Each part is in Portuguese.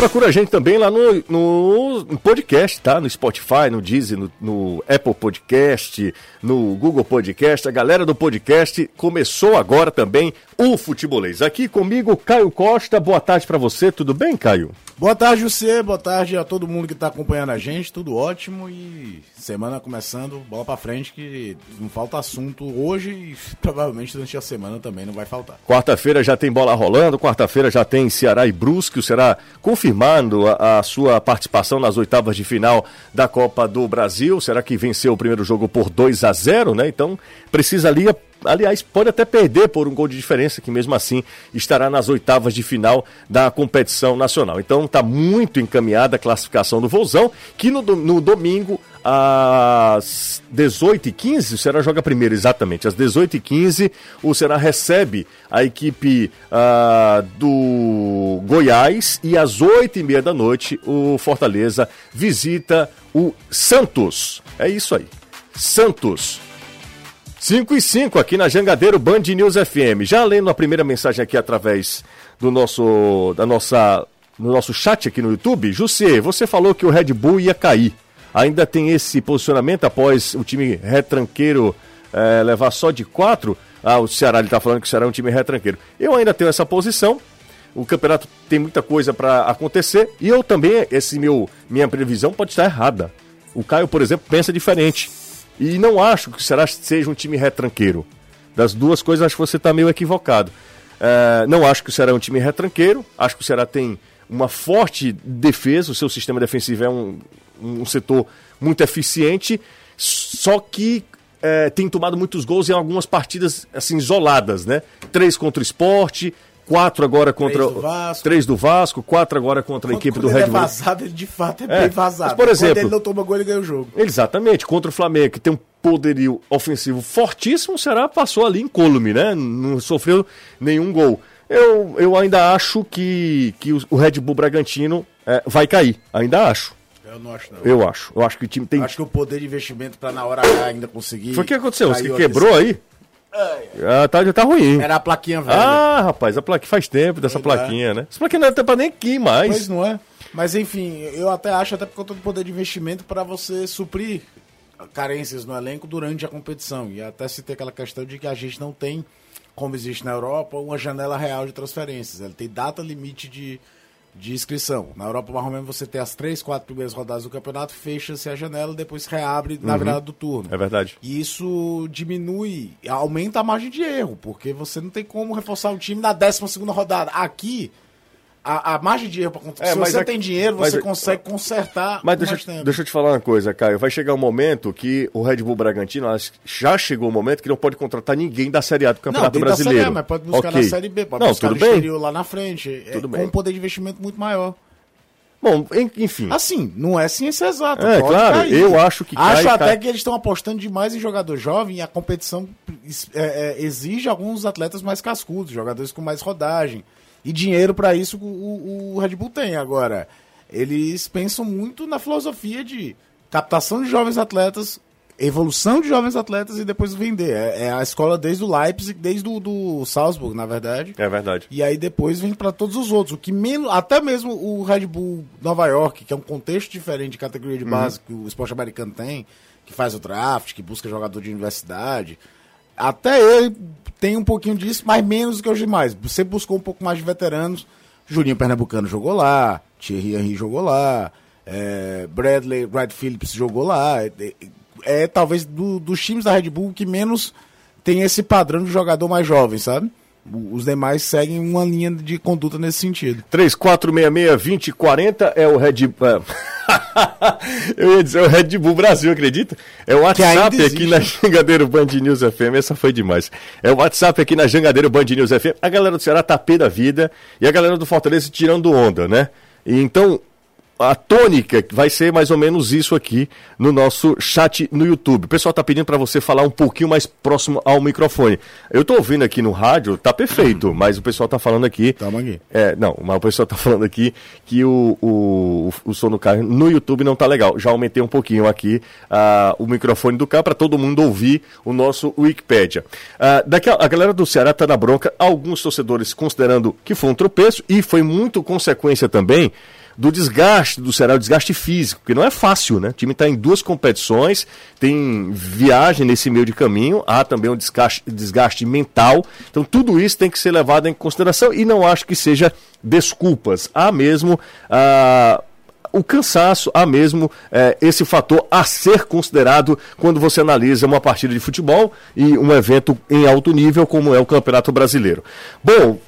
procura a gente também lá no, no, no podcast, tá? No Spotify, no Deezer, no, no, Apple Podcast, no Google Podcast. A galera do podcast começou agora também o Futebolês. Aqui comigo, Caio Costa. Boa tarde para você. Tudo bem, Caio? Boa tarde, você. Boa tarde a todo mundo que está acompanhando a gente. Tudo ótimo e semana começando, bola para frente que não falta assunto hoje e provavelmente durante a semana também não vai faltar. Quarta-feira já tem bola rolando, quarta-feira já tem Ceará e Brusque, o Ceará confirmando a, a, sua participação nas oitavas de final da Copa do Brasil. Será que venceu o primeiro jogo por 2 a 0, né? Então precisa ali aliás, pode até perder por um gol de diferença, que mesmo assim estará nas oitavas de final da competição nacional. Então está muito encaminhada a classificação do Vozão, que no, no domingo, às 18h15, o Ceará joga primeiro, exatamente. Às 18h15, o Ceará recebe a equipe uh, do Goiás e às 8h30 da noite, o Fortaleza visita o Santos. É isso aí. Santos 5 e 5 aqui na Jangadeiro Band News FM. Já lendo a primeira mensagem aqui através do nosso, da nossa, no nosso chat aqui no YouTube. José, você falou que o Red Bull ia cair. Ainda tem esse posicionamento após o time retranqueiro é, levar só de 4? Ah, o Ceará ele está falando que o Ceará é um time retranqueiro. Eu ainda tenho essa posição. O campeonato tem muita coisa para acontecer e eu também, esse meu minha previsão pode estar errada. O Caio, por exemplo, pensa diferente. E não acho que o Ceará seja um time retranqueiro. Das duas coisas, acho que você está meio equivocado. É, não acho que o Ceará é um time retranqueiro. Acho que o Ceará tem uma forte defesa. O seu sistema defensivo é um, um setor muito eficiente. Só que é, tem tomado muitos gols em algumas partidas assim isoladas, né? Três contra o esporte, quatro agora contra três do Vasco, três do Vasco quatro agora contra a equipe do Red Bull. Ele é vazado, ele de fato é, é bem vazado. Mas, por exemplo, Quando ele não toma gol, ele ganha o jogo. Exatamente, contra o Flamengo, que tem um poderio ofensivo fortíssimo, será passou ali em colme, né? Não sofreu nenhum gol. Eu, eu ainda acho que, que o Red Bull Bragantino é, vai cair, ainda acho. Eu não acho, não. Eu acho. Eu acho que o time tem. Acho que o poder de investimento para na hora ainda conseguir. Foi o que aconteceu? Você quebrou aí? Ah, tá, já tá ruim. Era a plaquinha velha. Ah, rapaz, a plaquinha faz tempo dessa plaquinha, né? Essa plaquinha não é pra nem aqui mais. Pois não é. Mas enfim, eu até acho, até por conta do poder de investimento, para você suprir carências no elenco durante a competição. E até se tem aquela questão de que a gente não tem, como existe na Europa, uma janela real de transferências. Ele tem data limite de, de inscrição. Na Europa, menos, você tem as três, quatro primeiras rodadas do campeonato, fecha-se a janela, depois reabre na uhum. virada do turno. É verdade. E isso diminui, aumenta a margem de erro, porque você não tem como reforçar o time na décima segunda rodada. Aqui, a, a, margem de erro para é, Se você tem dinheiro, você mas, consegue consertar. Mas deixa, deixa eu te falar uma coisa, Caio. Vai chegar um momento que o Red Bull Bragantino já chegou o um momento que não pode contratar ninguém da Série A do Campeonato não, Brasileiro. Da série a, mas pode buscar okay. na Série B, pode não, buscar tudo bem. lá na frente. É, tudo é, bem. Com um poder de investimento muito maior. Bom, enfim. Assim, não é ciência exata. É, claro, cair. eu acho que Acho cai, até cai. que eles estão apostando demais em jogador jovem e a competição é, é, exige alguns atletas mais cascudos, jogadores com mais rodagem. E dinheiro para isso o, o, Red Bull tem. Agora, eles pensam muito na filosofia de captação de jovens atletas, evolução de jovens atletas e depois vender. É, é a escola desde o Leipzig, desde o do Salzburg, na verdade. É verdade. E aí depois vem para todos os outros. O que menos, até mesmo o Red Bull Nova York, que é um contexto diferente de categoria de base uhum. que o esporte americano tem, que faz o draft, que busca jogador de universidade. Até ele tem um pouquinho disso, mas menos que os demais. Você buscou um pouco mais de veteranos. Juninho Pernambucano jogou lá, Thierry Henry jogou lá, é, Bradley Wright Phillips jogou lá. É, é, é talvez do, dos times da Red Bull que menos tem esse padrão de jogador mais jovem, sabe? Os demais seguem uma linha de conduta nesse sentido. 3466-2040 é o Red Bull. Eu ia dizer o Red Bull Brasil, acredita? É o WhatsApp aqui na Jangadeiro Band News FM. Essa foi demais. É o WhatsApp aqui na Jangadeiro Band News FM. A galera do Ceará tá pé da vida e a galera do Fortaleza tirando onda, né? E então, a tônica vai ser mais ou menos isso aqui no nosso chat no YouTube. O pessoal está pedindo para você falar um pouquinho mais próximo ao microfone. Eu estou ouvindo aqui no rádio, tá perfeito, mas o pessoal está falando aqui. Toma aqui. É, não, mas o pessoal está falando aqui que o, o, o som do carro no YouTube não tá legal. Já aumentei um pouquinho aqui uh, o microfone do carro para todo mundo ouvir o nosso Wikipedia. Uh, daqui a, a galera do Ceará tá na bronca, alguns torcedores considerando que foi um tropeço e foi muito consequência também do desgaste do Ceará, o desgaste físico, porque não é fácil, né? O time está em duas competições, tem viagem nesse meio de caminho, há também um desgaste, desgaste mental. Então tudo isso tem que ser levado em consideração e não acho que seja desculpas. Há mesmo ah, o cansaço, há mesmo é, esse fator a ser considerado quando você analisa uma partida de futebol e um evento em alto nível como é o Campeonato Brasileiro. Bom,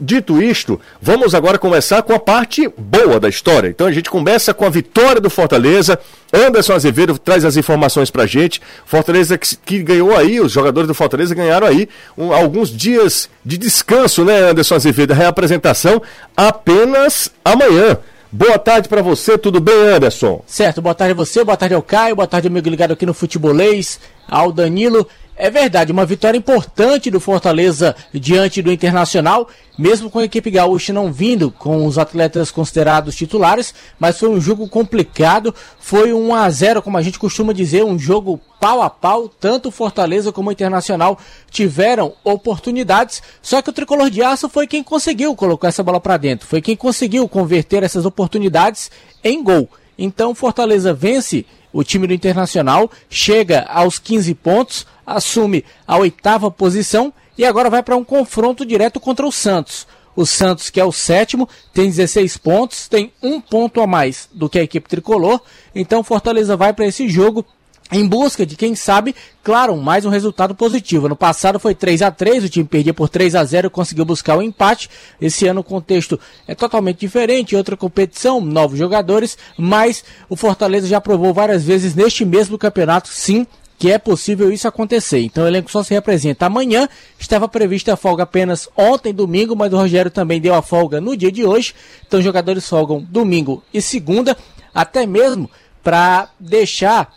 dito isto, vamos agora começar com a parte boa da história. Então a gente começa com a vitória do Fortaleza. Anderson Azevedo traz as informações pra gente. Fortaleza que, que ganhou aí, os jogadores do Fortaleza ganharam aí um, alguns dias de descanso, né, Anderson Azevedo? Reapresentação apenas amanhã. Boa tarde para você, tudo bem, Anderson? Certo, boa tarde a você, boa tarde ao Caio, boa tarde amigo ligado aqui no Futebolês, ao Danilo. É verdade, uma vitória importante do Fortaleza diante do Internacional, mesmo com a equipe gaúcha não vindo com os atletas considerados titulares, mas foi um jogo complicado, foi um a 0, como a gente costuma dizer, um jogo pau a pau, tanto o Fortaleza como o Internacional tiveram oportunidades, só que o tricolor de aço foi quem conseguiu colocar essa bola para dentro, foi quem conseguiu converter essas oportunidades em gol. Então Fortaleza vence o time do Internacional, chega aos 15 pontos, assume a oitava posição e agora vai para um confronto direto contra o Santos. O Santos, que é o sétimo, tem 16 pontos, tem um ponto a mais do que a equipe tricolor. Então Fortaleza vai para esse jogo em busca de, quem sabe, claro, mais um resultado positivo. No passado foi 3 a 3 o time perdia por 3 a 0 conseguiu buscar o um empate. Esse ano o contexto é totalmente diferente, outra competição, novos jogadores, mas o Fortaleza já provou várias vezes neste mesmo campeonato, sim, que é possível isso acontecer. Então o elenco só se representa amanhã. Estava prevista a folga apenas ontem, domingo, mas o Rogério também deu a folga no dia de hoje. Então os jogadores folgam domingo e segunda, até mesmo para deixar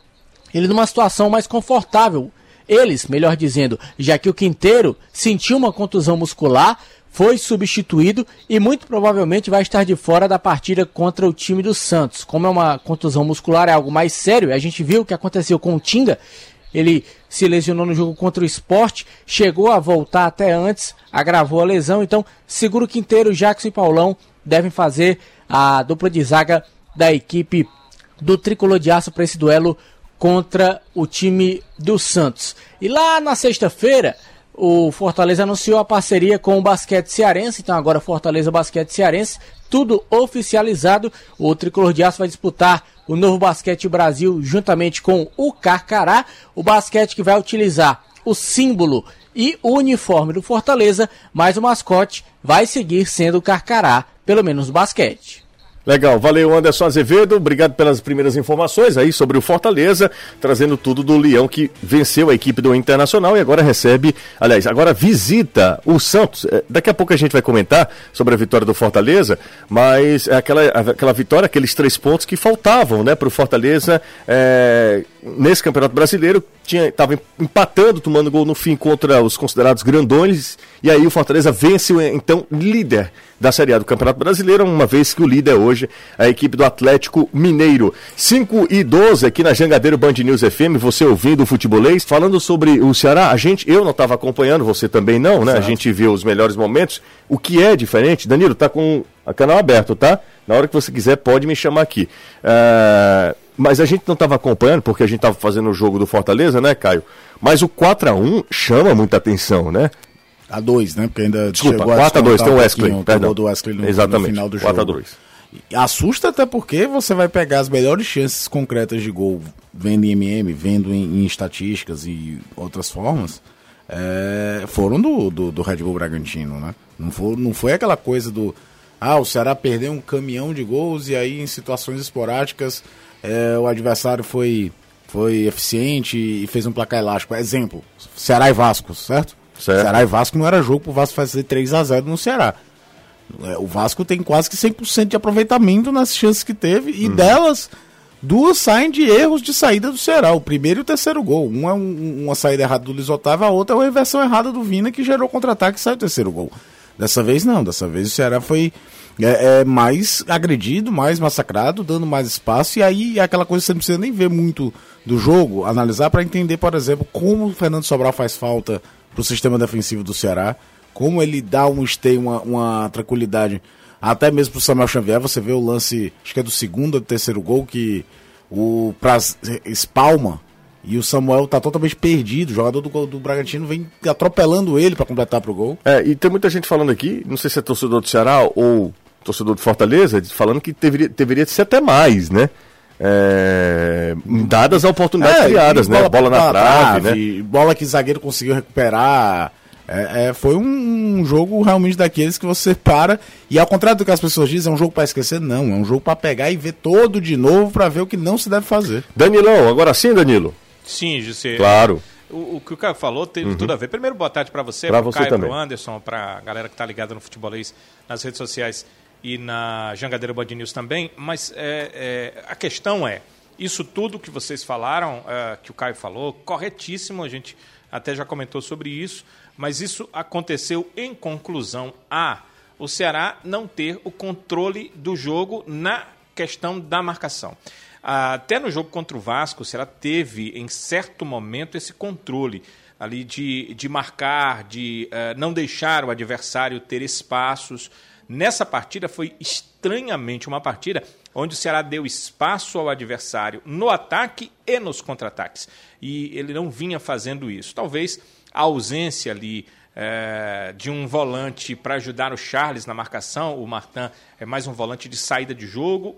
ele numa situação mais confortável. Eles, melhor dizendo, já que o Quinteiro sentiu uma contusão muscular, foi substituído e muito provavelmente vai estar de fora da partida contra o time do Santos. Como é uma contusão muscular, é algo mais sério, a gente viu o que aconteceu com o Tinga ele se lesionou no jogo contra o esporte, chegou a voltar até antes, agravou a lesão. Então, seguro Quinteiro, Jackson e Paulão devem fazer a dupla de zaga da equipe do Tricolor de Aço para esse duelo contra o time do Santos. E lá na sexta-feira, o Fortaleza anunciou a parceria com o Basquete Cearense, então agora Fortaleza Basquete Cearense, tudo oficializado. O Tricolor de Aço vai disputar o Novo Basquete Brasil juntamente com o Carcará, o basquete que vai utilizar o símbolo e o uniforme do Fortaleza, mas o mascote vai seguir sendo o Carcará, pelo menos no basquete. Legal, valeu Anderson Azevedo, obrigado pelas primeiras informações aí sobre o Fortaleza, trazendo tudo do Leão que venceu a equipe do Internacional e agora recebe, aliás, agora visita o Santos. É, daqui a pouco a gente vai comentar sobre a vitória do Fortaleza, mas é aquela, aquela vitória, aqueles três pontos que faltavam né, para o Fortaleza é, nesse Campeonato Brasileiro, estava empatando, tomando gol no fim contra os considerados grandões, e aí o Fortaleza vence, então, líder da Série A do Campeonato Brasileiro, uma vez que o líder é hoje a equipe do Atlético Mineiro. 5 e 12 aqui na Jangadeiro Band News FM, você ouvindo o futebolês, falando sobre o Ceará, a gente, eu não estava acompanhando, você também não, né? Exato. A gente viu os melhores momentos. O que é diferente, Danilo, tá com o canal aberto, tá? Na hora que você quiser, pode me chamar aqui. Uh, mas a gente não estava acompanhando, porque a gente estava fazendo o jogo do Fortaleza, né, Caio? Mas o 4 a 1 chama muita atenção, né? A 2, né? Porque ainda Desculpa, chegou 4 a 2 tem o Wesley, um perdão. do Wesley no, Exatamente, no final do 4 jogo. 4 a 2 Assusta até porque você vai pegar as melhores chances concretas de gol vendo em MM, vendo em, em estatísticas e outras formas, é, foram do, do, do, Red Bull Bragantino, né? Não foi, não foi aquela coisa do ah, o Ceará perdeu um caminhão de gols e aí em situações esporádicas é, o adversário foi, foi eficiente e fez um placar elástico. Exemplo, Ceará e Vasco, certo? certo. Ceará e Vasco não era jogo pro Vasco fazer 3 a 0 no Ceará. É, o Vasco tem quase que 100% de aproveitamento nas chances que teve e uhum. delas duas saem de erros de saída do Ceará, o primeiro e o terceiro gol. Um é um, uma saída errada do Luiz Otávio, a outra é uma inversão errada do Vina que gerou contra-ataque e saiu o terceiro gol. Dessa vez não, dessa vez o Ceará foi é, é, mais agredido, mais massacrado, dando mais espaço, e aí é aquela coisa que você não precisa nem ver muito do jogo, analisar para entender, por exemplo, como o Fernando Sobral faz falta para o sistema defensivo do Ceará, como ele dá um stay, uma, uma tranquilidade até mesmo pro Samuel Xavier, você vê o lance, acho que é do segundo ou do terceiro gol, que o Praz espalma e o Samuel tá totalmente perdido. O jogador do, do Bragantino vem atropelando ele para completar pro gol. É, e tem muita gente falando aqui, não sei se é torcedor do Ceará ou torcedor do Fortaleza, falando que deveria, deveria ser até mais, né? É, dadas as oportunidades é, criadas, né? Bola, bola na trave, trave, né? Bola que o zagueiro conseguiu recuperar. É, é, foi um, um, jogo realmente daqueles que você para e ao contrário do que as pessoas dizem, é um jogo para esquecer, não, é um jogo para pegar e ver todo de novo para ver o que não se deve fazer. Danilão, agora sim, Danilo. Sim, José. Claro. O, o, que o Caio falou teve uhum. tudo a ver. Primeiro, boa tarde para você, para o Caio, para o Anderson, para a galera que está ligada no futebolês nas redes sociais e na Jangadeira Band News também. Mas é, é, a questão é, isso tudo que vocês falaram, é, que o Caio falou, corretíssimo, a gente até já comentou sobre isso, mas isso aconteceu em conclusão a o Ceará não ter o controle do jogo na questão da marcação. Até no jogo contra o Vasco, o teve, em certo momento, esse controle ali de, de marcar, de uh, não deixar o adversário ter espaços. Nessa partida foi estranhamente uma partida onde o Ceará deu espaço ao adversário no ataque e nos contra-ataques. E ele não vinha fazendo isso. Talvez a ausência ali é, de um volante para ajudar o Charles na marcação, o Martin é mais um volante de saída de jogo,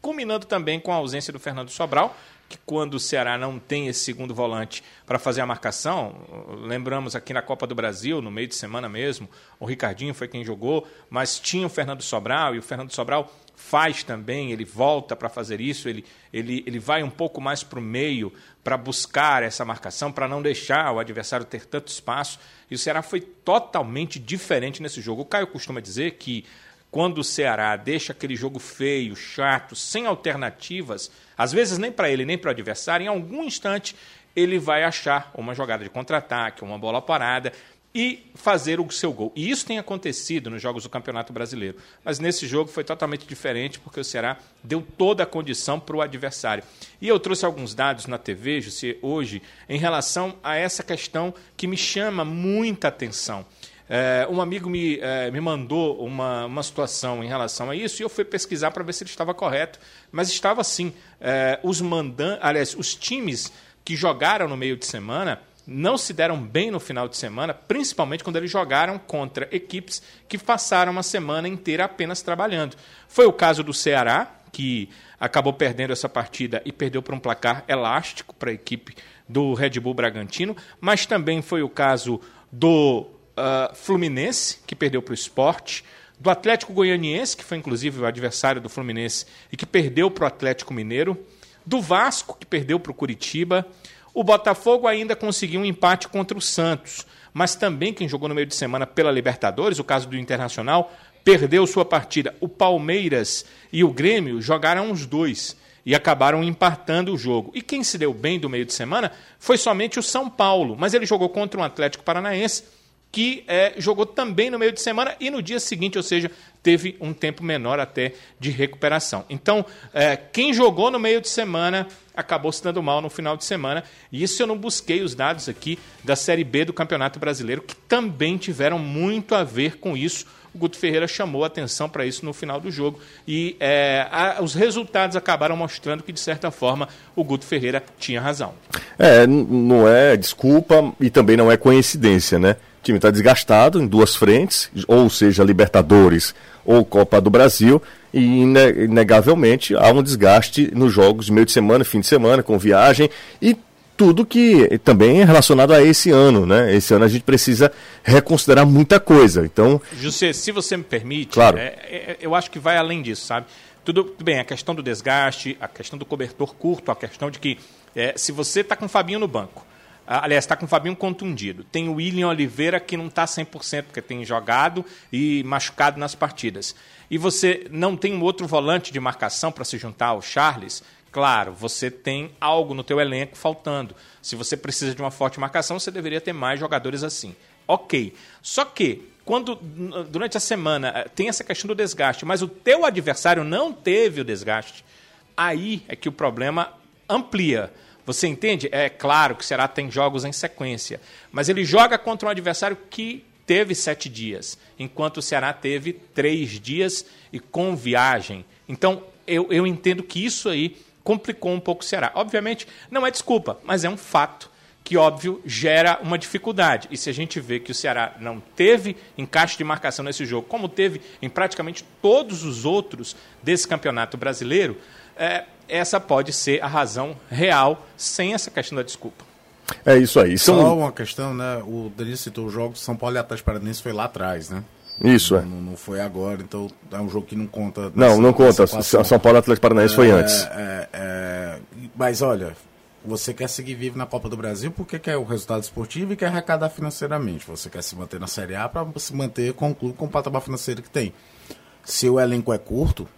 culminando também com a ausência do Fernando Sobral, que quando o Ceará não tem esse segundo volante para fazer a marcação, lembramos aqui na Copa do Brasil, no meio de semana mesmo, o Ricardinho foi quem jogou, mas tinha o Fernando Sobral, e o Fernando Sobral faz também, ele volta para fazer isso, ele, ele, ele vai um pouco mais para o meio para buscar essa marcação, para não deixar o adversário ter tanto espaço, e o Ceará foi totalmente diferente nesse jogo. O Caio costuma dizer que quando o Ceará deixa aquele jogo feio, chato, sem alternativas, às vezes nem para ele nem para o adversário, em algum instante ele vai achar uma jogada de contra-ataque, uma bola parada e fazer o seu gol. E isso tem acontecido nos jogos do Campeonato Brasileiro. Mas nesse jogo foi totalmente diferente, porque o Ceará deu toda a condição para o adversário. E eu trouxe alguns dados na TV, José, hoje, em relação a essa questão que me chama muita atenção. É, um amigo me, é, me mandou uma, uma situação em relação a isso e eu fui pesquisar para ver se ele estava correto, mas estava sim. É, os mandan, aliás, os times que jogaram no meio de semana não se deram bem no final de semana, principalmente quando eles jogaram contra equipes que passaram uma semana inteira apenas trabalhando. Foi o caso do Ceará, que acabou perdendo essa partida e perdeu por um placar elástico para a equipe do Red Bull Bragantino, mas também foi o caso do uh, Fluminense, que perdeu para o esporte, do Atlético Goianiense, que foi inclusive o adversário do Fluminense e que perdeu para o Atlético Mineiro, do Vasco, que perdeu para o Curitiba. O Botafogo ainda conseguiu um empate contra o Santos, mas também quem jogou no meio de semana pela Libertadores, o caso do Internacional, perdeu sua partida. O Palmeiras e o Grêmio jogaram os dois e acabaram empatando o jogo. E quem se deu bem do meio de semana foi somente o São Paulo, mas ele jogou contra um Atlético Paranaense que é, jogou também no meio de semana e no dia seguinte, ou seja, teve um tempo menor até de recuperação. Então, é, quem jogou no meio de semana acabou se dando mal no final de semana. E isso eu não busquei os dados aqui da Série B do Campeonato Brasileiro, que também tiveram muito a ver com isso. O Guto Ferreira chamou atenção para isso no final do jogo e é, a, os resultados acabaram mostrando que, de certa forma, o Guto Ferreira tinha razão. É, não é desculpa e também não é coincidência, né? O time está desgastado em duas frentes, ou seja, Libertadores ou Copa do Brasil, e inegavelmente há um desgaste nos jogos de meio de semana, fim de semana, com viagem e tudo que também é relacionado a esse ano, né? Esse ano a gente precisa reconsiderar muita coisa. Então, José, se você me permite, claro. É, é, eu acho que vai além disso, sabe? Tudo, tudo, bem, a questão do desgaste, a questão do cobertor curto, a questão de que é, se você está com o Fabinho no banco, aliás, está com o Fabinho contundido. Tem o William Oliveira que não está 100%, porque tem jogado e machucado nas partidas. E você não tem um outro volante de marcação para se juntar ao Charles, claro, você tem algo no teu elenco faltando. Se você precisa de uma forte marcação, você deveria ter mais jogadores assim. Ok. Só que quando durante a semana eh, tem essa questão do desgaste, mas o teu adversário não teve o desgaste, aí é que o problema amplia. Você entende? É claro que o Ceará tem jogos em sequência, mas ele joga contra um adversário que teve sete dias, enquanto o Ceará teve três dias e com viagem. Então, eu, eu entendo que isso aí complicou um pouco o Ceará. Obviamente, não é desculpa, mas é um fato que, óbvio, gera uma dificuldade. E se a gente vê que o Ceará não teve encaixe de marcação nesse jogo, como teve em praticamente todos os outros desse campeonato brasileiro, é, essa pode ser a razão real, sem essa questão da desculpa. É isso aí. São... Só uma questão, né? O Denis citou o jogo São Paulo e Atlético Paranaense foi lá atrás, né? Isso, não, é. Não, foi agora, então é um jogo que não conta. Não, não conta. São Paulo e Atlético Paranaense é, foi antes. É, é, mas olha, você quer seguir vivo na Copa do Brasil porque quer o resultado esportivo e quer arrecadar financeiramente. Você quer se manter na Série A para se manter com o clube com o patamar financeiro que tem. Se o elenco é curto,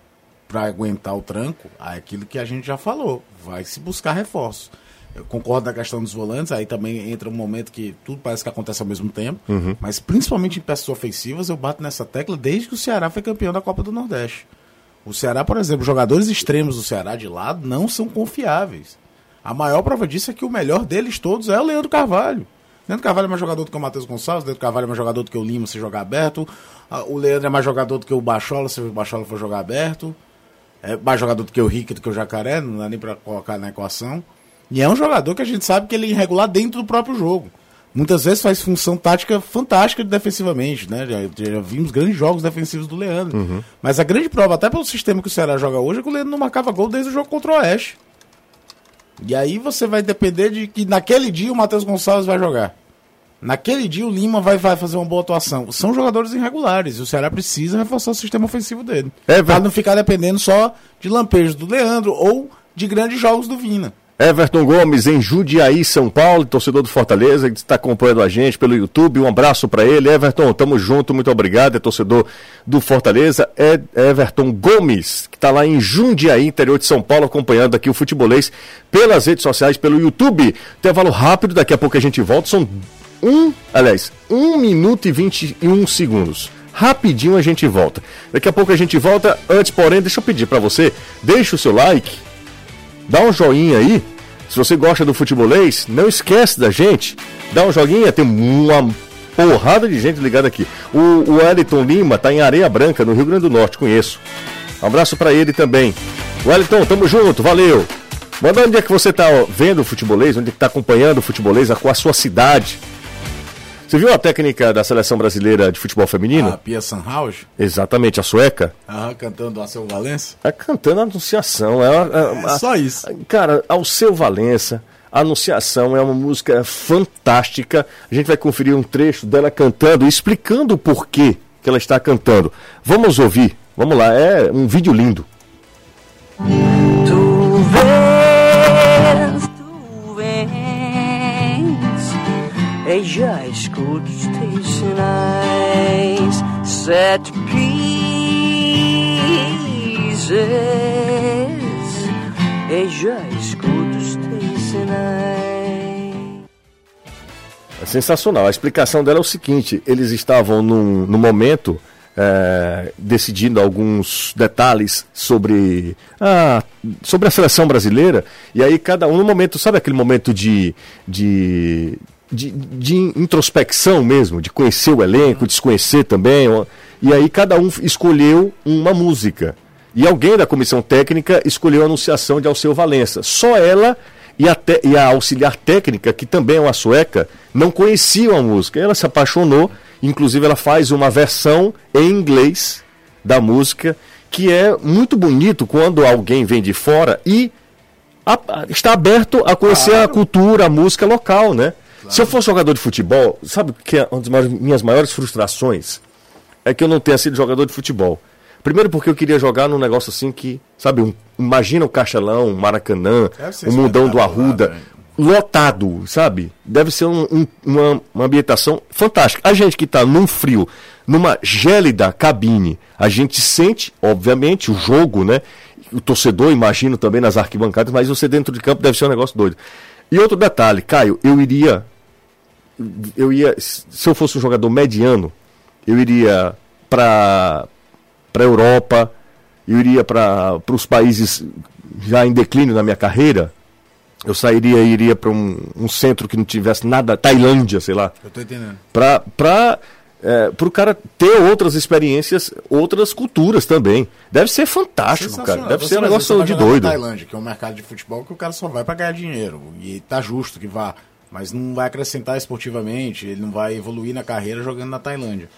para aguentar o tranco, é aquilo que a gente já falou, vai se buscar reforço. Eu concordo na questão dos volantes, aí também entra um momento que tudo parece que acontece ao mesmo tempo, uhum. mas principalmente em peças ofensivas, eu bato nessa tecla desde que o Ceará foi campeão da Copa do Nordeste. O Ceará, por exemplo, jogadores extremos do Ceará de lado não são confiáveis. A maior prova disso é que o melhor deles todos é o Leandro Carvalho. Leandro Carvalho é mais jogador do que o Matheus Gonçalves, Leandro Carvalho é mais jogador do que o Lima se jogar aberto, o Leandro é mais jogador do que o Bachola se o Bachola for jogar aberto, é mais jogador do que o Rick, do que o Jacaré, não dá nem para colocar na equação. E é um jogador que a gente sabe que ele é irregular dentro do próprio jogo. Muitas vezes faz função tática fantástica defensivamente, né? Já, já vimos grandes jogos defensivos do Leandro. Uhum. Mas a grande prova, até pelo sistema que o Ceará joga hoje, é que o Leandro não marcava gol desde o jogo contra o Oeste. E aí você vai depender de que naquele dia o Matheus Gonçalves vai jogar. Naquele dia o Lima vai, vai fazer uma boa atuação. São jogadores irregulares e o Ceará precisa reforçar o sistema ofensivo dele. É, para não ficar dependendo só de lampejos do Leandro ou de grandes jogos do Vina. Everton Gomes em Judiaí, São Paulo, torcedor do Fortaleza, que está acompanhando a gente pelo YouTube. Um abraço para ele. Everton, tamo junto, muito obrigado. É torcedor do Fortaleza. É Everton Gomes, que está lá em Jundiaí, interior de São Paulo, acompanhando aqui o futebolês pelas redes sociais, pelo YouTube. Intervalo rápido, daqui a pouco a gente volta. São um, aliás, um minuto e 21 segundos. Rapidinho a gente volta. Daqui a pouco a gente volta. Antes, porém, deixa eu pedir para você, deixa o seu like, dá um joinha aí se você gosta do futebolês, não esquece da gente. Dá um joguinho, tem uma porrada de gente ligada aqui. O, Wellington Lima tá em Areia Branca, no Rio Grande do Norte, conheço. Um abraço para ele também. Wellington, tamo junto, valeu. Manda onde é que você tá vendo o futebolês, onde é que tá acompanhando o futebolês, com a sua cidade. Você viu a técnica da seleção brasileira de futebol feminino? A Pia Sanhaus? Exatamente, a sueca. Ah, cantando Alceu Valença? É cantando a Anunciação. É, é, é só isso. Cara, Alceu Valença, a Anunciação é uma música fantástica. A gente vai conferir um trecho dela cantando, explicando o porquê que ela está cantando. Vamos ouvir. Vamos lá, é um vídeo lindo. Tu escuto os teus sinais, sete pieces, e escuto os teus sinais. É sensacional. A explicação dela é o seguinte: eles estavam num, num momento é, decidindo alguns detalhes sobre a, sobre a seleção brasileira. E aí cada um no momento, sabe aquele momento de, de, de, de introspecção mesmo, de conhecer o elenco, desconhecer também. E aí cada um escolheu uma música. E alguém da comissão técnica escolheu a anunciação de Alceu Valença. Só ela e a, te, e a auxiliar técnica, que também é uma sueca, não conheciam a música. Ela se apaixonou, inclusive ela faz uma versão em inglês da música, que é muito bonito quando alguém vem de fora e a, está aberto a conhecer claro. a cultura, a música local, né? Claro. Se eu fosse jogador de futebol, sabe que é uma das minhas maiores frustrações? É que eu não tenha sido jogador de futebol. Primeiro porque eu queria jogar num negócio assim que, sabe, um, imagina o Castelão, o Maracanã, o Mundão do Arruda, lá, lotado, sabe? Deve ser um, um, uma, uma ambientação fantástica. A gente que está num frio, numa gélida cabine, a gente sente, obviamente, o jogo, né? O torcedor, imagino também nas arquibancadas, mas você dentro de campo deve ser um negócio doido. E outro detalhe, Caio, eu iria. Eu ia. Se eu fosse um jogador mediano, eu iria para para a Europa, eu iria para os países já em declínio na minha carreira. Eu sairia e iria para um, um, centro que não tivesse nada, Tailândia, sei lá. Eu tô entendendo. Para é, para o cara ter outras experiências, outras culturas também. Deve ser fantástico, cara. Deve ser um negócio de doido. Tailândia, que é um mercado de futebol que o cara só vai para ganhar dinheiro. E tá justo que vá. Mas não vai acrescentar esportivamente, ele não vai evoluir na carreira jogando na Tailândia.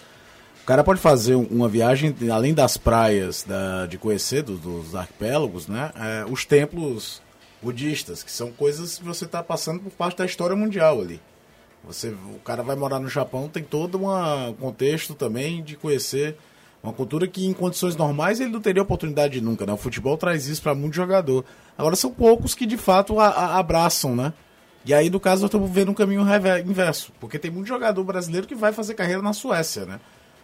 O cara pode fazer um- uma viagem, além das praias da- de conhecer, dos, dos arquipélagos, né? é, os templos budistas, que são coisas que você está passando por parte da história mundial ali. Você, o cara vai morar no Japão, tem todo uma- um contexto também de conhecer uma cultura que em condições normais ele não teria oportunidade nunca, né? O futebol traz isso para muito jogador. Agora são poucos que de fato a- a- abraçam, né? E aí, no caso, nós estamos vendo um caminho inverso, porque tem muito jogador brasileiro que vai fazer carreira na Suécia, né?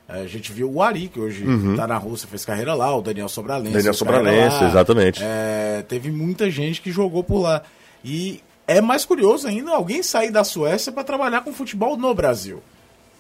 A gente viu o Ari, que hoje está na Rússia, fez carreira lá, o Daniel Sobralense. Uhum. Daniel Sobralense, exatamente. É, teve muita gente que jogou por lá. E é mais curioso ainda alguém sair da Suécia para trabalhar com futebol no Brasil.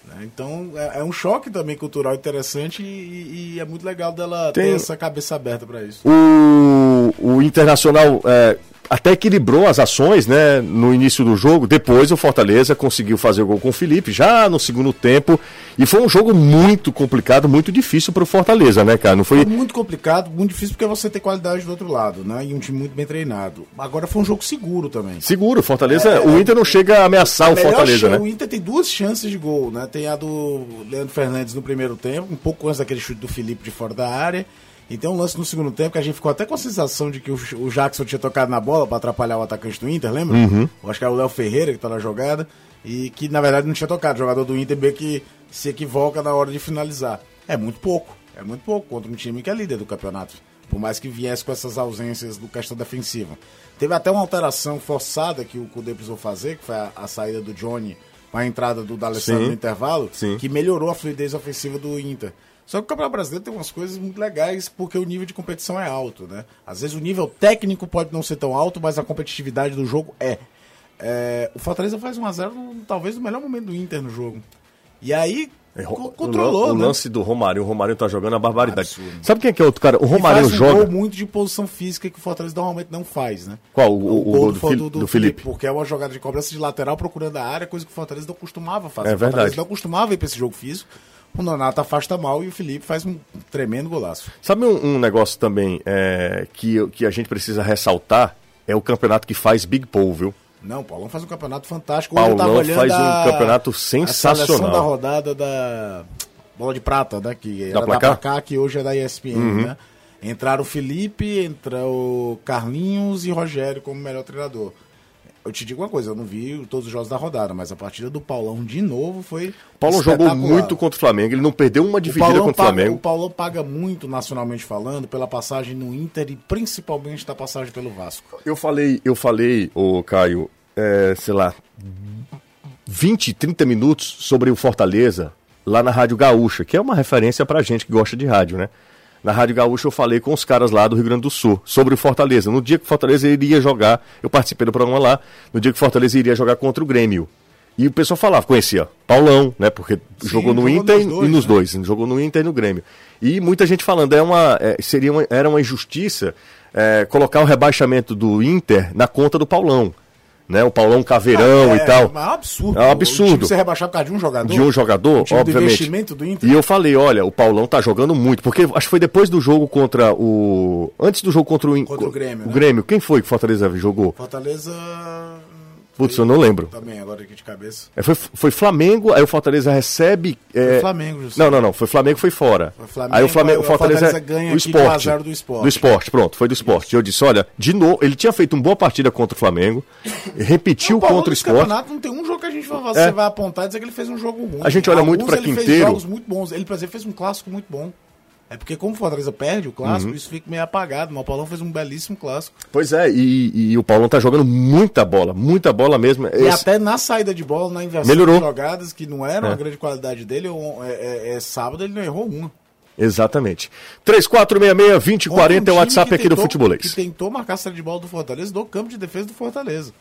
né? Então é, é um choque também cultural interessante e, e é muito legal dela Tem- ter essa cabeça aberta para isso. O, o Internacional é, até equilibrou as ações né, no início do jogo. Depois o Fortaleza conseguiu fazer o gol com o Felipe, já no segundo tempo. E foi um jogo muito complicado, muito difícil para o Fortaleza, né, cara? Não foi. Foi muito complicado, muito difícil porque você tem qualidade do outro lado, né? E um time muito bem treinado. Agora foi um jogo seguro também. Seguro, o Fortaleza. o Inter não chega a ameaçar A o melhor Fortaleza, chan- né? O Inter tem duas chances de gol, né? Tem a do Leandro Fernandes no primeiro tempo, um pouco antes daquele chute do Felipe de fora da área. E tem um lance no segundo tempo que a gente ficou até com a sensação de que o, Jackson tinha tocado na bola para atrapalhar o atacante do Inter, lembra? Uhum. Eu acho que era o Léo Ferreira que tá na jogada. E que na verdade não tinha tocado. O jogador do Inter meio que se equivoca na hora de finalizar. É muito pouco. É muito pouco contra um time que é líder do campeonato. Por mais que viesse com essas ausências do questão defensiva. Teve até uma alteração forçada que o Cudê precisou fazer, que foi a, a saída do Johnny com a entrada do D'Alessandro no intervalo, Sim. que melhorou a fluidez ofensiva do Inter. Só que o Campeonato Brasileiro tem umas coisas muito legais porque o nível de competição é alto, né? Às vezes o nível técnico pode não ser tão alto, mas a competitividade do jogo é. É, o Fortaleza faz 1x0, no- talvez no melhor momento do Inter no jogo. E aí, É, co- o, controlou, o né? lance do Romário, o Romário tá jogando a barbaridade. Absurdo. Sabe quem é que é outro cara? O Romário faz um joga. gol muito de posição física que o Fortaleza normalmente não faz, né? Qual? O, o gol do, Fo- Fili- do Felipe? Porque é uma jogada de cobrança de lateral procurando a área, coisa que o Fortaleza não costumava fazer. É O Fortaleza verdade. não costumava ir pra esse jogo físico. O Nonato afasta mal e o Felipe faz um tremendo golaço. Sabe um, um negócio também é, que, que a gente precisa ressaltar? É o campeonato que faz Big Paul, viu? Não, o Paulão faz um campeonato fantástico. Hoje eu Paulão faz um a- campeonato A sensacional. seleção da rodada da Bola de Prata, né? Que era da Placar? Placar, que hoje é da ESPN, Uhum. né? Entraram o Felipe, entra o Carlinhos e Rogério como melhor treinador. Eu te digo uma coisa, eu não vi todos os jogos da rodada, mas a partida do Paulão de novo foi. O Paulão jogou muito contra o Flamengo, ele não perdeu uma O dividida Paulão, contra o paga, Flamengo. o Paulão paga muito nacionalmente falando pela passagem no Inter e principalmente da passagem pelo Vasco. Eu falei, eu falei, ô Caio, é, sei lá, 20, 30 minutos sobre o Fortaleza lá na Rádio Gaúcha, que é uma referência pra gente que gosta de rádio, né? Na Rádio Gaúcha eu falei com os caras lá do Rio Grande do Sul sobre o Fortaleza. No dia que o Fortaleza iria jogar, eu participei do programa lá, no dia que o Fortaleza iria jogar contra o Grêmio. E o pessoal falava, conhecia Paulão, né? Porque jogou no jogou Inter nos e dois, nos né? dois, jogou no Inter e no Grêmio. E muita gente falando, é uma, é, seria uma, era uma injustiça é, colocar o rebaixamento do Inter na conta do Paulão. Né? O Paulão caveirão É, e tal. É um absurdo. É um absurdo. Ser rebaixado por causa de um jogador. De um jogador, do obviamente. do Inter. E eu falei, olha, o Paulão tá jogando muito, porque acho que foi depois do jogo contra o. Antes do jogo contra o. Contra o Grêmio, O né? Grêmio, quem foi que o Fortaleza jogou? Fortaleza. Putz, eu não lembro. Também, agora aqui de cabeça. É, foi, foi Flamengo, aí o Fortaleza recebe. é, Foi Flamengo, José. Não, não, não. Foi Flamengo, foi fora. Foi Flamengo, aí o Flamengo, o Fortaleza, Fortaleza ganha o esporte, 1 a 0 do Sport. Do esporte, pronto, foi do esporte. Eu disse, olha, de novo, ele tinha feito uma boa partida contra o Flamengo, repetiu Paulo, contra o esporte. campeonato não tem um jogo que a gente vai, você É. vai apontar e dizer que ele fez um jogo ruim. A gente olha muito pra ele fez Quinteiro. jogos muito bons. Ele, por exemplo, fez um clássico muito bom. É porque como o Fortaleza perde o Uhum. clássico, isso fica meio apagado. Mas o Paulão fez um belíssimo clássico. Pois é, e, e o Paulão tá jogando muita bola, muita bola mesmo. E Esse- até na saída de bola, na inversão Melhorou. de jogadas, que não era É. uma grande qualidade dele, o- é, é- é sábado ele não errou uma. Exatamente. 3466-2040 é o Um WhatsApp aqui do Futebolês. Que tentou marcar a saída de bola do Fortaleza do campo de defesa do Fortaleza.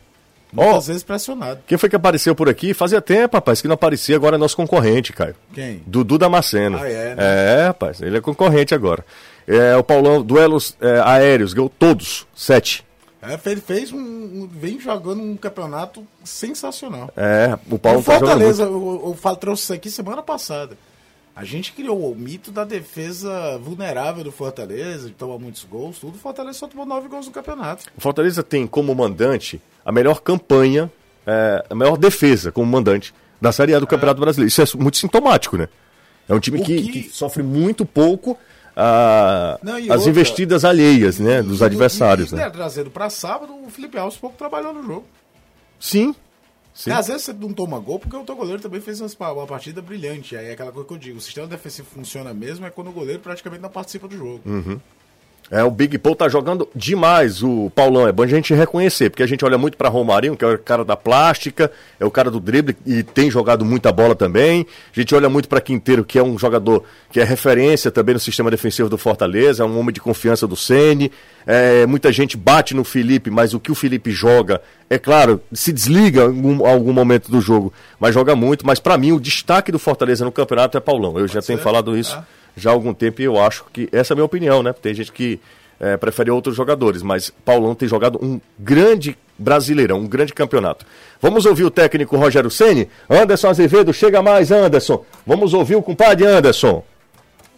Muitas vezes pressionado. Quem foi que apareceu por aqui? Fazia tempo, rapaz, que não aparecia, agora é nosso concorrente, Caio. Quem? Dudu Damasceno. Ah, é, né? É, rapaz, ele é concorrente agora. É, o Paulão, duelos é, aéreos, ganhou todos, sete. É, ele fez um, um, vem jogando um campeonato sensacional. É, o Paulo o Fortaleza, tá eu, eu, eu trouxe isso aqui semana passada. A gente criou o mito da defesa vulnerável do Fortaleza, de tomar muitos gols, tudo. O Fortaleza só tomou nove gols no campeonato. O Fortaleza tem como mandante a melhor campanha, é, a melhor defesa como mandante da Série A do é. Campeonato Brasileiro. Isso é muito sintomático, né? É um time que, que... que, sofre muito pouco a, Não, as outra, investidas alheias, né, dos adversários. E, né? Trazendo para sábado, o Felipe Alves pouco trabalhou no jogo. Sim. Sim. às vezes você não toma gol porque o teu goleiro também fez uma partida brilhante. Aí é aquela coisa que eu digo: o sistema defensivo funciona mesmo é quando o goleiro praticamente não participa do jogo. Uhum. É, o Big Paul tá jogando demais, o Paulão. É bom a gente reconhecer, porque a gente olha muito para Romarinho, que é o cara da plástica, é o cara do drible e tem jogado muita bola também. A gente olha muito para Quinteiro, que é um jogador que é referência também no sistema defensivo do Fortaleza, é um homem de confiança do Ceni. É, muita gente bate no Felipe, mas o que o Felipe joga, é claro, se desliga em algum, algum momento do jogo, mas joga muito. Mas para mim, o destaque do Fortaleza no campeonato é Paulão. Eu já tenho falado isso. Ah já há algum tempo e eu acho que essa é a minha opinião, né? Tem gente que é, prefere outros jogadores, mas Paulão tem jogado um grande brasileirão, um grande campeonato. Vamos ouvir o técnico Rogério Ceni, Anderson Azevedo, chega mais, Anderson. Vamos ouvir o compadre Anderson.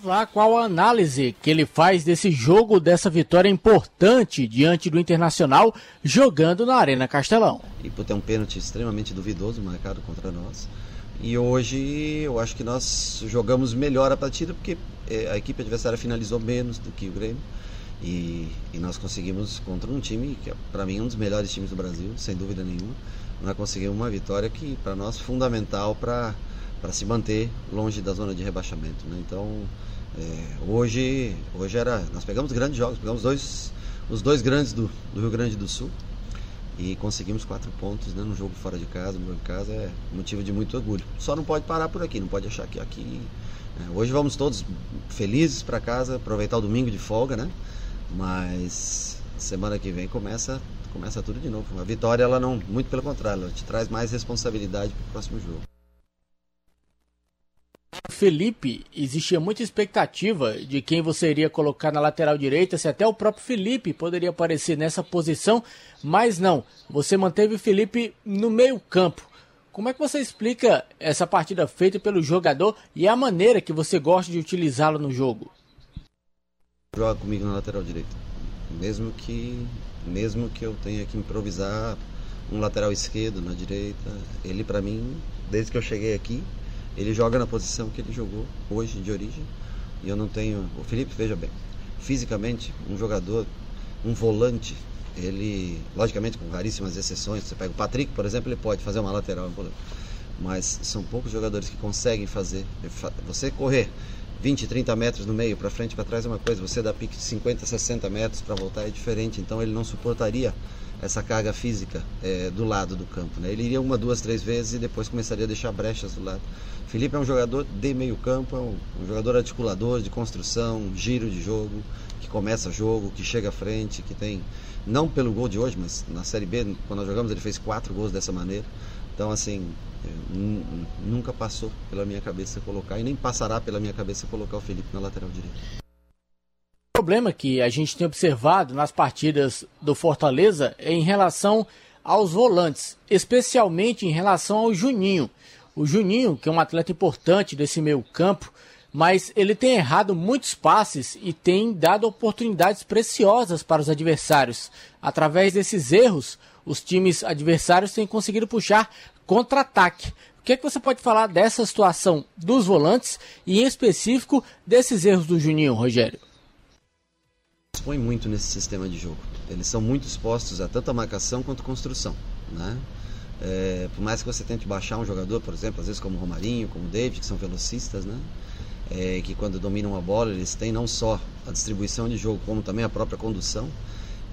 Lá qual a análise que ele faz desse jogo, dessa vitória importante diante do Internacional, jogando na Arena Castelão. E por ter um pênalti extremamente duvidoso marcado contra nós. E hoje eu acho que nós jogamos melhor a partida porque é, a equipe adversária finalizou menos do que o Grêmio. E, e nós conseguimos contra um time que é para mim um dos melhores times do Brasil, sem dúvida nenhuma. Nós conseguimos uma vitória que para nós é fundamental para se manter longe da zona de rebaixamento. Né? Então é, hoje, hoje era. Nós pegamos grandes jogos, pegamos dois, os dois grandes do, do Rio Grande do Sul e conseguimos quatro pontos né, no jogo fora de casa, no jogo de casa é motivo de muito orgulho. Só não pode parar por aqui, não pode achar que aqui. É, hoje vamos todos felizes para casa, aproveitar o domingo de folga, né? Mas semana que vem começa começa tudo de novo. A vitória ela não, muito pelo contrário, ela te traz mais responsabilidade para o próximo jogo. Felipe, existia muita expectativa de quem você iria colocar na lateral direita, se até o próprio Felipe poderia aparecer nessa posição, mas não. Você manteve o Felipe no meio-campo. Como é que você explica essa partida feita pelo jogador e a maneira que você gosta de utilizá-lo no jogo? Joga comigo na lateral direita. Mesmo que mesmo que eu tenha que improvisar um lateral esquerdo na direita, ele para mim, desde que eu cheguei aqui, ele joga na posição que ele jogou hoje de origem. E eu não tenho. O Felipe, veja bem, fisicamente, um jogador, um volante, ele, logicamente, com raríssimas exceções, você pega o Patrick, por exemplo, ele pode fazer uma lateral, mas são poucos jogadores que conseguem fazer. Você correr 20, 30 metros no meio, para frente, para trás é uma coisa, você dá pique de 50, 60 metros para voltar é diferente, então ele não suportaria essa carga física é, do lado do campo. Né? Ele iria uma, duas, três vezes e depois começaria a deixar brechas do lado. Felipe é um jogador de meio campo, é um, um jogador articulador, de construção, giro de jogo, que começa jogo, que chega à frente, que tem, não pelo gol de hoje, mas na Série B, quando nós jogamos, ele fez quatro gols dessa maneira. Então, assim, nunca passou pela minha cabeça colocar, e nem passará pela minha cabeça colocar o Felipe na lateral direita. Problema que a gente tem observado nas partidas do Fortaleza é em relação aos volantes, especialmente em relação ao Juninho. O Juninho, que é um atleta importante desse meio campo, mas ele tem errado muitos passes e tem dado oportunidades preciosas para os adversários. Através desses erros, os times adversários têm conseguido puxar contra-ataque. O que, é que você pode falar dessa situação dos volantes e, em específico, desses erros do Juninho, Rogério? Expõe muito nesse sistema de jogo. Eles são muito expostos a tanto a marcação quanto a construção. Né? É, por mais que você tente baixar um jogador, por exemplo, às vezes como o Romarinho, como o David, que são velocistas, né? É, que quando dominam a bola eles têm não só a distribuição de jogo, como também a própria condução,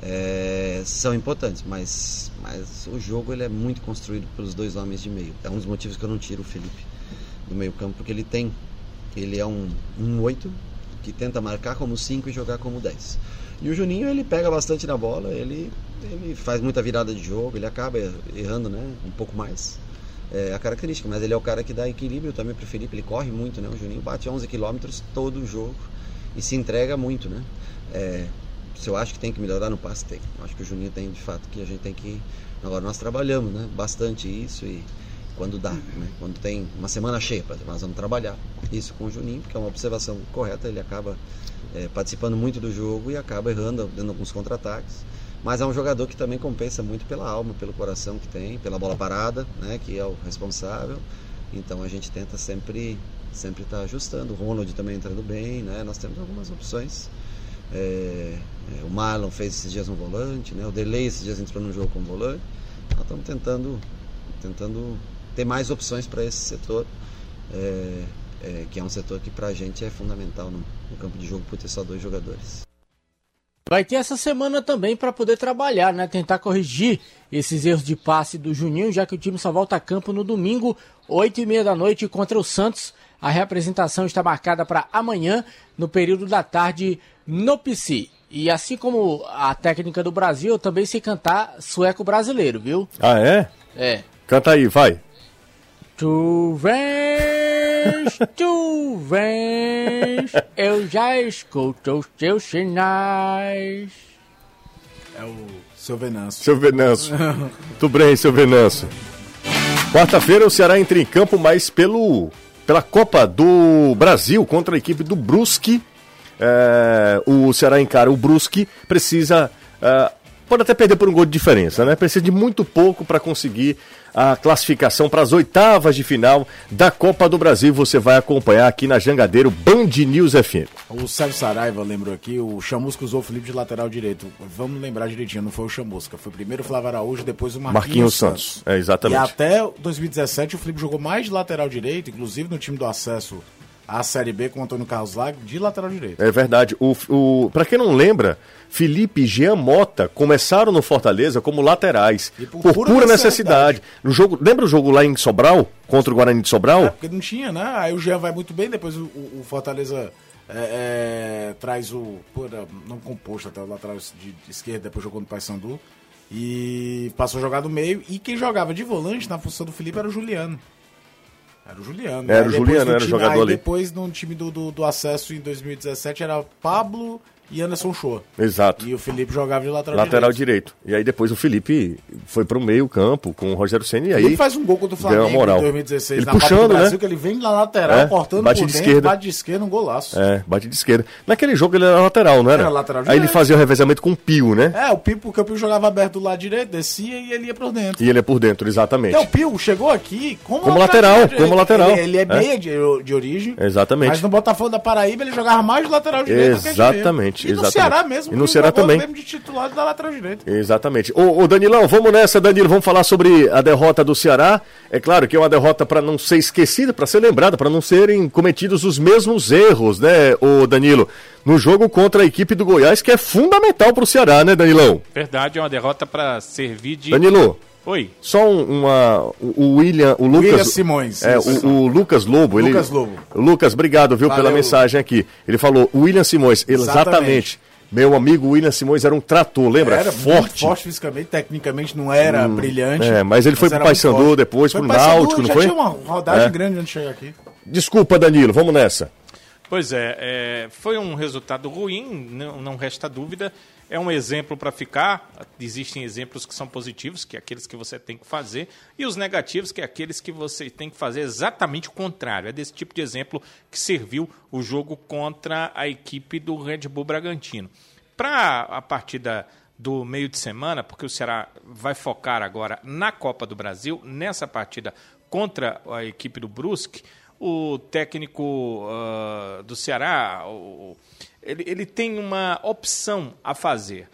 é, são importantes, mas, mas o jogo ele é muito construído pelos dois homens de meio. É um dos motivos que eu não tiro o Felipe do meio campo, porque ele tem, ele é um, um 8 que tenta marcar como 5 e jogar como 10. E o Juninho ele pega bastante na bola, ele ele faz muita virada de jogo, ele acaba errando né, um pouco mais. É a característica, mas ele é o cara que dá equilíbrio também pro Felipe, ele corre muito, né? O Juninho bate 11 km todo o jogo e se entrega muito, né? É, se eu acho que tem que melhorar no passe, tem. Eu acho que o Juninho tem de fato que a gente tem que. Agora nós trabalhamos né, bastante isso e quando dá, né? quando tem uma semana cheia, exemplo, nós vamos trabalhar isso com o Juninho, porque é uma observação correta, ele acaba é, participando muito do jogo e acaba errando dando alguns contra-ataques. Mas é um jogador que também compensa muito pela alma, pelo coração que tem, pela bola parada, né, que é o responsável. Então a gente tenta sempre sempre estar tá ajustando. O Ronald também entrando bem, né? Nós temos algumas opções. É, é, o Marlon fez esses dias um volante, né? O Delay esses dias entrou no jogo como volante. Nós estamos tentando, tentando ter mais opções para esse setor, é, é, que é um setor que para a gente é fundamental no, no campo de jogo por ter só dois jogadores. Vai ter essa semana também para poder trabalhar, né? Tentar corrigir esses erros de passe do Juninho, já que o time só volta a campo no domingo, 8 e meia da noite, contra o Santos. A representação está marcada para amanhã, no período da tarde, no PC. E assim como a técnica do Brasil, eu também sei cantar sueco brasileiro, viu? Ah, é? É. Canta aí, vai. Tu vens, tu vens, eu já escuto os teus sinais. É o seu Venâncio. Seu Venâncio. Muito bem, seu Venâncio. Quarta-feira o Ceará entra em campo, mas pelo, pela Copa do Brasil contra a equipe do Brusque é, o Ceará encara o Brusque, precisa. É, pode até perder por um gol de diferença, né? Precisa de muito pouco para conseguir a classificação para as oitavas de final da Copa do Brasil. Você vai acompanhar aqui na Jangadeiro Band News FM. O Sérgio Saraiva lembrou aqui, o Chamusca usou o Felipe de lateral direito. Vamos lembrar direitinho, não foi o Chamusca, foi primeiro o Flávio Araújo, depois o Marquinhos, Marquinhos Santos. Santos. É, exatamente. E até 2017 o Felipe jogou mais de lateral direito, inclusive no time do acesso a Série B com o Antônio Carlos Lago de lateral direito. É verdade. O, o, para quem não lembra, Felipe e Jean Mota começaram no Fortaleza como laterais. Por, por, pura, pura necessidade. necessidade. No jogo, lembra o jogo lá em Sobral, contra o Guarani de Sobral? É, porque não tinha, né? Aí o Jean vai muito bem, depois o, o Fortaleza é, é, traz o. Pura, não composto até o lateral de, de esquerda, depois jogou no Paysandu. E passou a jogar do meio. E quem jogava de volante na função do Felipe era o Juliano. Era o Juliano. Era o Juliano, era o jogador ali. Depois, no time do, do, do, acesso em 2017, era Pablo e Anderson Show. Exato. E o Felipe jogava de lateral, lateral direito. direito. E aí depois o Felipe foi pro meio campo com o Rogério Senna e aí... Ele faz um gol contra o Flamengo moral. em 2016 ele na puxando, Brasil, né? que ele vem na lateral, é, cortando bate por de dentro, esquerda. bate de esquerda, um golaço. É, bate de esquerda. Naquele jogo ele era lateral, não era? Era lateral direito. Aí ele fazia o revezamento com o Pio, né? É, o Pio, porque o Pio jogava aberto do lado direito, descia e ele ia por dentro. E ele é por dentro, exatamente. Então o Pio chegou aqui como, como lateral, lateral como lateral. Ele, ele é, é meia de, de, origem. Exatamente. Mas no Botafogo da Paraíba ele jogava mais de lateral direito Exatamente, que exatamente. E no Ceará mesmo. E no Ceará também. mesmo de titular da lateral direita. Exatamente. Ô, ô, Danilão, vamos nessa, Danilo. Vamos falar sobre a derrota do Ceará. É claro que é uma derrota para não ser esquecida, para ser lembrada, para não serem cometidos os mesmos erros, né, ô Danilo? No jogo contra a equipe do Goiás, que é fundamental para o Ceará, né, Danilão? Verdade, é uma derrota para servir de. Danilo. Oi. Só uma. O William. O Lucas. William Simões. É, o, o, Lucas Lobo. Lucas ele, Lobo. Lucas, obrigado, viu, Valeu. pela mensagem aqui. Ele falou, William Simões, exatamente. exatamente. Meu amigo William Simões era um trator, lembra? Era forte. forte fisicamente, tecnicamente não era hum, brilhante. É, mas ele foi pro Paysandu, depois foi pro Náutico, não foi? tinha uma rodagem é. grande antes de chegar aqui. Desculpa, Danilo, vamos nessa. Pois é, é foi um resultado ruim, não, não resta dúvida. É um exemplo para ficar. Existem exemplos que são positivos, que é aqueles que você tem que fazer, e os negativos, que é aqueles que você tem que fazer exatamente o contrário. É desse tipo de exemplo que serviu o jogo contra a equipe do Red Bull Bragantino. Para a partida do meio de semana, porque o Ceará vai focar agora na Copa do Brasil, nessa partida contra a equipe do Brusque, o técnico uh, do Ceará, o, ele, ele tem uma opção a fazer.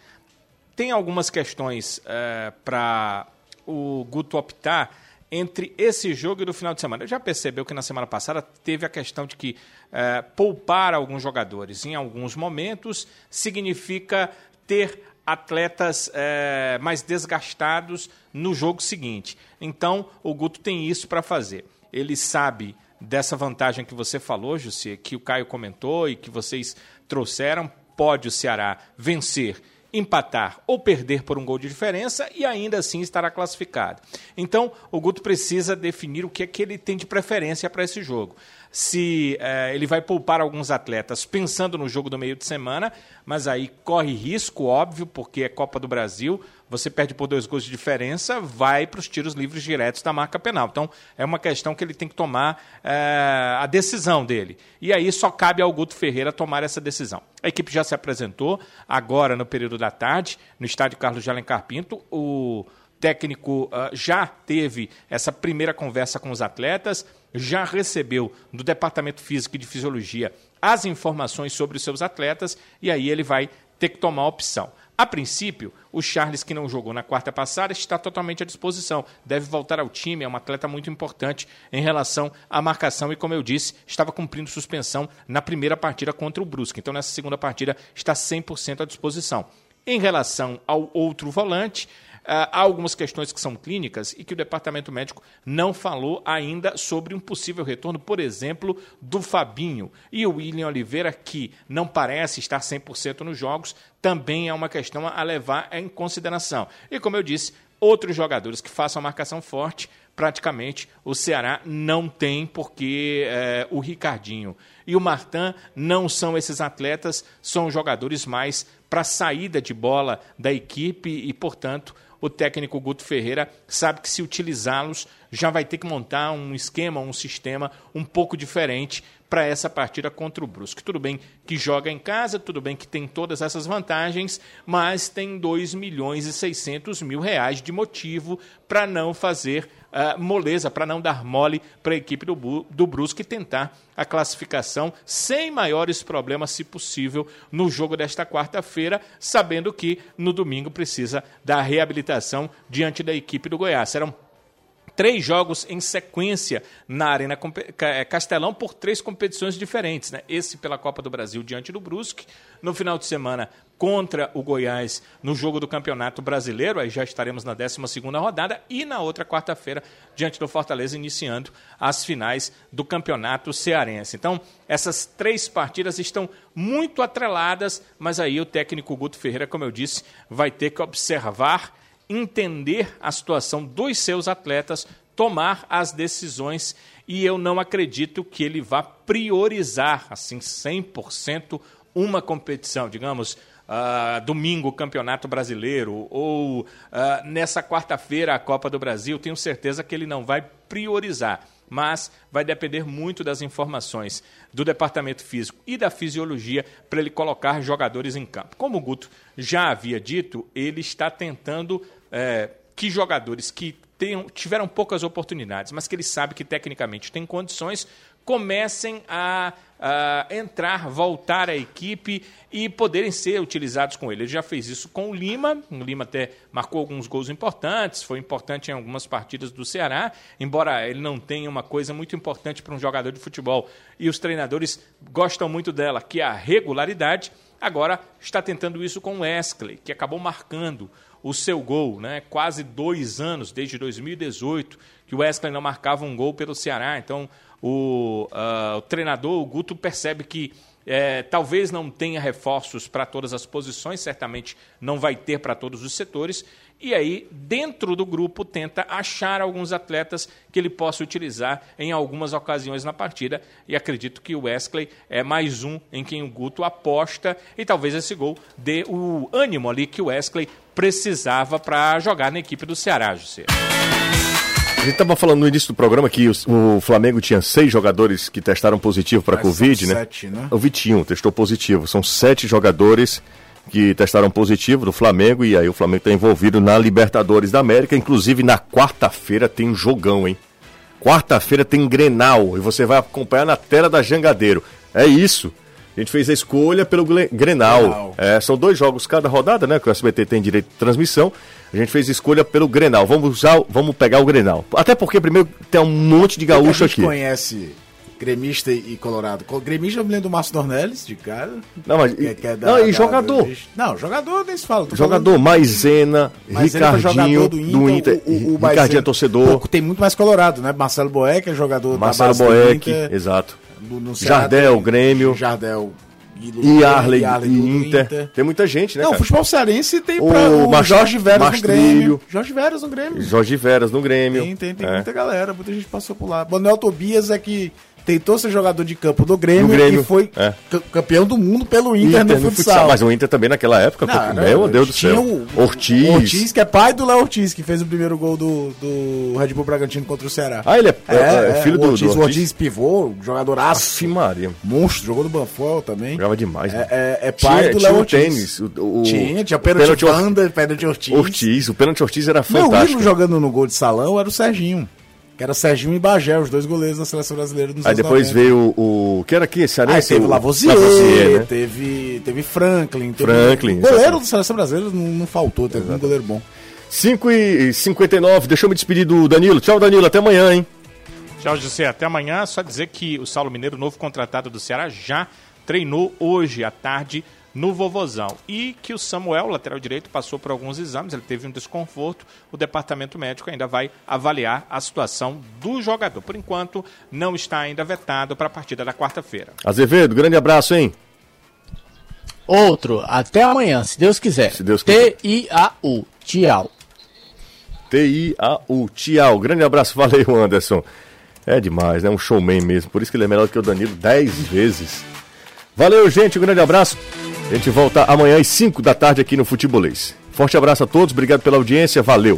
Tem algumas questões uh, para o Guto optar entre esse jogo e do final de semana. Já percebeu que na semana passada teve a questão de que uh, poupar alguns jogadores em alguns momentos significa ter atletas é, mais desgastados no jogo seguinte. Então, o Guto tem isso para fazer. Ele sabe dessa vantagem que você falou, Jussi, que o Caio comentou e que vocês trouxeram. Pode o Ceará vencer, empatar ou perder por um gol de diferença e ainda assim estará classificado. Então, o Guto precisa definir o que é que ele tem de preferência para esse jogo. se eh, ele vai poupar alguns atletas pensando no jogo do meio de semana, mas aí corre risco, óbvio, porque é Copa do Brasil, você perde por dois gols de diferença, vai para os tiros livres diretos da marca penal. Então, é uma questão que ele tem que tomar eh, a decisão dele. E aí só cabe ao Guto Ferreira tomar essa decisão. A equipe já se apresentou agora no período da tarde, no estádio Carlos de Alencar Pinto. O técnico uh, já teve essa primeira conversa com os atletas, já recebeu do Departamento Físico e de Fisiologia as informações sobre os seus atletas e aí ele vai ter que tomar a opção. A princípio, o Charles, que não jogou na quarta passada, está totalmente à disposição. Deve voltar ao time, é um atleta muito importante em relação à marcação e, como eu disse, estava cumprindo suspensão na primeira partida contra o Brusque. Então, nessa segunda partida, está 100% à disposição. Em relação ao outro volante, há algumas questões que são clínicas e que o departamento médico não falou ainda sobre um possível retorno, por exemplo, do Fabinho. E o William Oliveira, que não parece estar 100% nos jogos, também é uma questão a levar em consideração. E como eu disse, outros jogadores que façam marcação forte, praticamente o Ceará não tem, porque é, o Ricardinho e o Martin não são esses atletas, são jogadores mais para saída de bola da equipe e, portanto, o técnico Guto Ferreira sabe que se utilizá-los já vai ter que montar um esquema, um sistema um pouco diferente para essa partida contra o Brusque. Tudo bem que joga em casa, tudo bem que tem todas essas vantagens, mas tem 2 milhões e 600 mil reais de motivo para não fazer uh, moleza, para não dar mole para a equipe do, do Brusque tentar a classificação sem maiores problemas, se possível, no jogo desta quarta-feira, sabendo que no domingo precisa da reabilitação diante da equipe do Goiás. Serão três jogos em sequência na Arena é, Castelão por três competições diferentes. Né? Esse pela Copa do Brasil diante do Brusque. No final de semana, contra o Goiás no jogo do Campeonato Brasileiro, aí já estaremos na 12 rodada, e na outra quarta-feira, diante do Fortaleza, iniciando as finais do Campeonato Cearense. Então, essas três partidas estão muito atreladas, mas aí o técnico Guto Ferreira, como eu disse, vai ter que observar entender a situação dos seus atletas, tomar as decisões e eu não acredito que ele vá priorizar assim 100% uma competição, digamos, uh, domingo Campeonato Brasileiro ou uh, nessa quarta-feira a Copa do Brasil, tenho certeza que ele não vai priorizar mas vai depender muito das informações do departamento físico e da fisiologia para ele colocar jogadores em campo. Como o Guto já havia dito, ele está tentando é, que jogadores que tenham, tiveram poucas oportunidades, mas que ele sabe que tecnicamente tem condições, comecem a, a, entrar, voltar à equipe e poderem ser utilizados com ele. Ele já fez isso com o Lima, o Lima até marcou alguns gols importantes, foi importante em algumas partidas do Ceará, embora ele não tenha uma coisa muito importante para um jogador de futebol e os treinadores gostam muito dela, que é a regularidade. Agora está tentando isso com o Wesley, que acabou marcando o seu gol, né? Quase dois anos, desde 2018, que o Wesley não marcava um gol pelo Ceará. Então, o, uh, o treinador, o Guto, percebe que é, talvez não tenha reforços para todas as posições, certamente não vai ter para todos os setores, e aí, dentro do grupo, tenta achar alguns atletas que ele possa utilizar em algumas ocasiões na partida. E acredito que o Wesley é mais um em quem o Guto aposta, e talvez esse gol dê o ânimo ali que o Wesley precisava para jogar na equipe do Ceará, José. A gente estava falando no início do programa que o, o, Flamengo tinha seis jogadores que testaram positivo para Covid, né? Sete, né? O Vitinho testou positivo. São sete jogadores que testaram positivo do Flamengo e aí o Flamengo está envolvido na Libertadores da América. Inclusive na quarta-feira tem um jogão, hein? Quarta-feira tem Grenal e você vai acompanhar na tela da Jangadeiro. É isso. A gente fez a escolha pelo Grenal. Grenal. É, são dois jogos cada rodada, né? Que o SBT tem direito de transmissão. A gente fez escolha pelo Grenal. Vamos usar, vamos pegar o Grenal. Até porque primeiro tem um monte de gaúcho aqui. A gente aqui. conhece gremista e colorado. Gremista eu me lembro do Márcio Dornelles, de cara. Não, mas. Que, que é da, não, e jogador. Do... Não, jogador nem se fala. Jogador, falando... Maisena, Ricardinho, do Inter. Do Inter o, o, o Ricardinho é torcedor. Pô, tem muito mais colorado, né? Marcelo Boeck é jogador Marcelo da Boeck, exato. No, no Jardel, Grêmio. Jardel, e, e Arley, e, Arley e Inter. Inter. Tem muita gente, né? Não, cara? o futebol cearense tem o, pra, o Jorge Veras Mastrilho. no Grêmio. Jorge Veras no Grêmio. Jorge Veras no Grêmio. Tem, tem, tem é. muita galera, muita gente passou por lá. Manuel Tobias é que tentou ser jogador de campo do Grêmio, Grêmio, e foi é. ca- campeão do mundo pelo Inter, Inter no futsal. Mas o Inter também naquela época, Não, era- meu Deus do céu. o- Ortiz. Ortiz, que é pai do Léo Ortiz, que fez o primeiro gol do, do Red Bull Bragantino contra o Ceará. Ah, ele é, é, é filho o do, Ortiz, do o Ortiz pivô, jogadoraço, Aff, Maria. monstro, jogou no Banfol também. Jogava demais. né? É, é, é pai tinha, do Léo o Ortiz. tênis. O, o, Tinha, tinha pênalti Wander, pênalti Ortiz. Ortiz. O pênalti Ortiz era Meu fantástico. ídolo jogando no gol de salão era o Serginho. Que era Serginho e Bagé, os dois goleiros da seleção brasileira nos Aí anos depois 90. veio o, o. Que era aqui? Esse Aí teve o o Lavoisier, né? teve, teve Franklin. Teve Franklin, O goleiro da seleção brasileira não, não faltou, teve um goleiro bom. 5 e 59 Deixa eu me despedir do Danilo. Tchau, Danilo. Até amanhã, hein? Tchau, José. Até amanhã. Só dizer que o Saulo Mineiro, novo contratado do Ceará, já treinou hoje à tarde no Vovozão. E que o Samuel, lateral direito, passou por alguns exames, ele teve um desconforto. O departamento médico ainda vai avaliar a situação do jogador. Por enquanto, não está ainda vetado para a partida da quarta-feira. Azevedo, grande abraço, hein? Outro, até amanhã, se Deus quiser. Se Deus quiser. T-I-A-U. Tchau. T-I-A-U. Tchau. Grande abraço. Valeu, Anderson. É demais, né? Um showman mesmo. Por isso que ele é melhor do que o Danilo 10 vezes. Valeu, gente. Um grande abraço. A gente volta amanhã às 5 da tarde aqui no Futebolês. Forte abraço a todos. Obrigado pela audiência. Valeu.